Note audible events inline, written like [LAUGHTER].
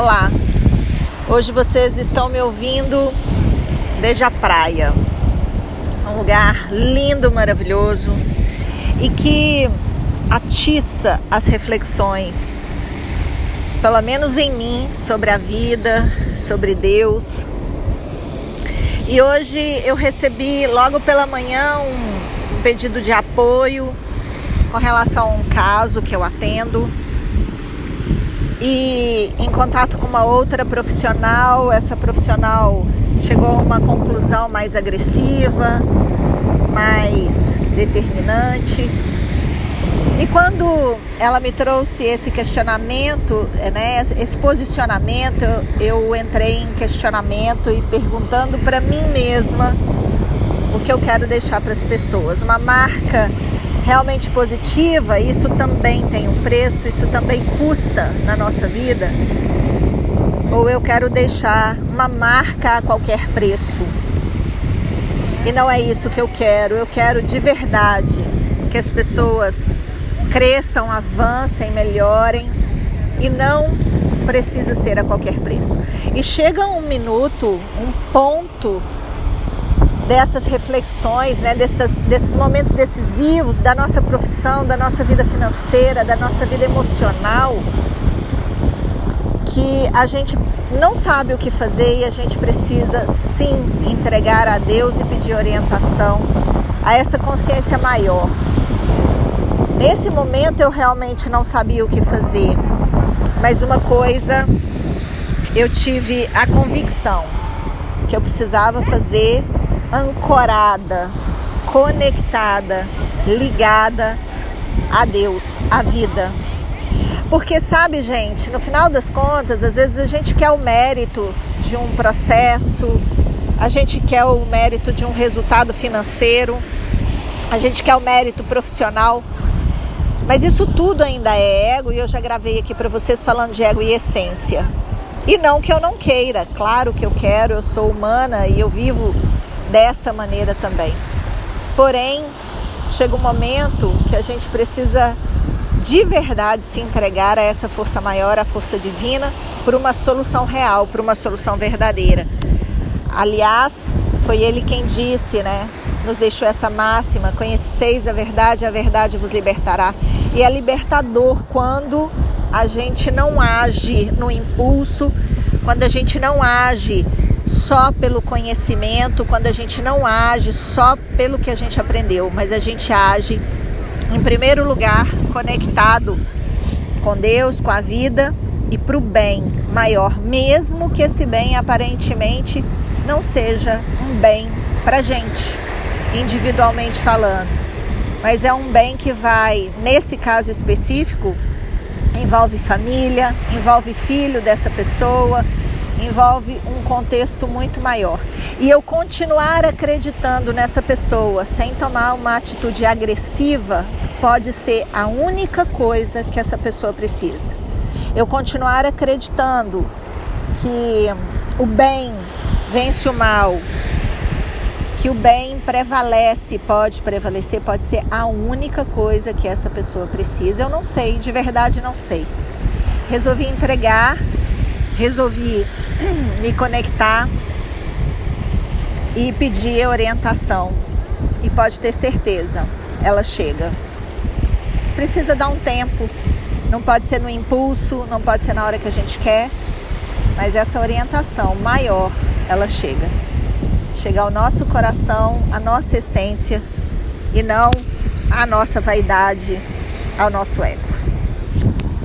Olá, hoje vocês estão me ouvindo desde a praia, um lugar lindo, maravilhoso. E que atiça as reflexões, pelo menos em mim, sobre a vida, sobre Deus. E hoje eu recebi logo pela manhã um pedido de apoio com relação a um caso que eu atendo e em contato com uma outra profissional, essa profissional chegou a uma conclusão mais agressiva, mais determinante. E quando ela me trouxe esse questionamento, né, esse posicionamento, eu entrei em questionamento e perguntando para mim mesma o que eu quero deixar para as pessoas. Uma marca realmente positiva, isso também tem um preço, isso também custa na nossa vida? Ou eu quero deixar uma marca a qualquer preço? E não é isso que eu quero, eu quero de verdade que as pessoas cresçam, avancem, melhorem e não precisa ser a qualquer preço. E chega um minuto, um ponto dessas reflexões, né, dessas, desses momentos decisivos da nossa profissão, da nossa vida financeira, da nossa vida emocional, que a gente não sabe o que fazer e a gente precisa sim entregar a Deus e pedir orientação a essa consciência maior. Nesse momento eu realmente não sabia o que fazer, mas uma coisa eu tive a convicção que eu precisava fazer ancorada, conectada, ligada a Deus, à vida. Porque sabe, gente, no final das contas, às vezes a gente quer o mérito de um processo, a gente quer o mérito de um resultado financeiro, a gente quer o mérito profissional, mas isso tudo ainda é ego e eu já gravei aqui para vocês falando de ego e essência. E não que eu não queira, claro que eu quero, eu sou humana e eu vivo dessa maneira também. Porém, chega um momento que a gente precisa de verdade se entregar a essa força maior, a força divina, por uma solução real, por uma solução verdadeira. Aliás, foi ele quem disse, né? Nos deixou essa máxima: conheceis a verdade, a verdade vos libertará. E é libertador quando a gente não age no impulso, quando a gente não age só pelo conhecimento, quando a gente não age só pelo que a gente aprendeu, mas a gente age, em primeiro lugar, conectado com Deus, com a vida e para o bem maior, mesmo que esse bem aparentemente não seja um bem para gente, individualmente falando, mas é um bem que vai, nesse caso específico, envolve família, envolve filho dessa pessoa, envolve um contexto muito maior. E eu continuar acreditando nessa pessoa sem tomar uma atitude agressiva pode ser a única coisa que essa pessoa precisa. Eu continuar acreditando que o bem vence o mal, que o bem prevalece, pode prevalecer, pode ser a única coisa que essa pessoa precisa. Eu não sei, de verdade não sei. Resolvi entregar resolvi [CLEARS THROAT] me conectar e pedir orientação. E pode ter certeza, ela chega. Precisa dar um tempo, não pode ser no impulso, não pode ser na hora que a gente quer, mas essa orientação maior, ela chega. Chega ao nosso coração, à nossa essência e não à nossa vaidade, ao nosso ego.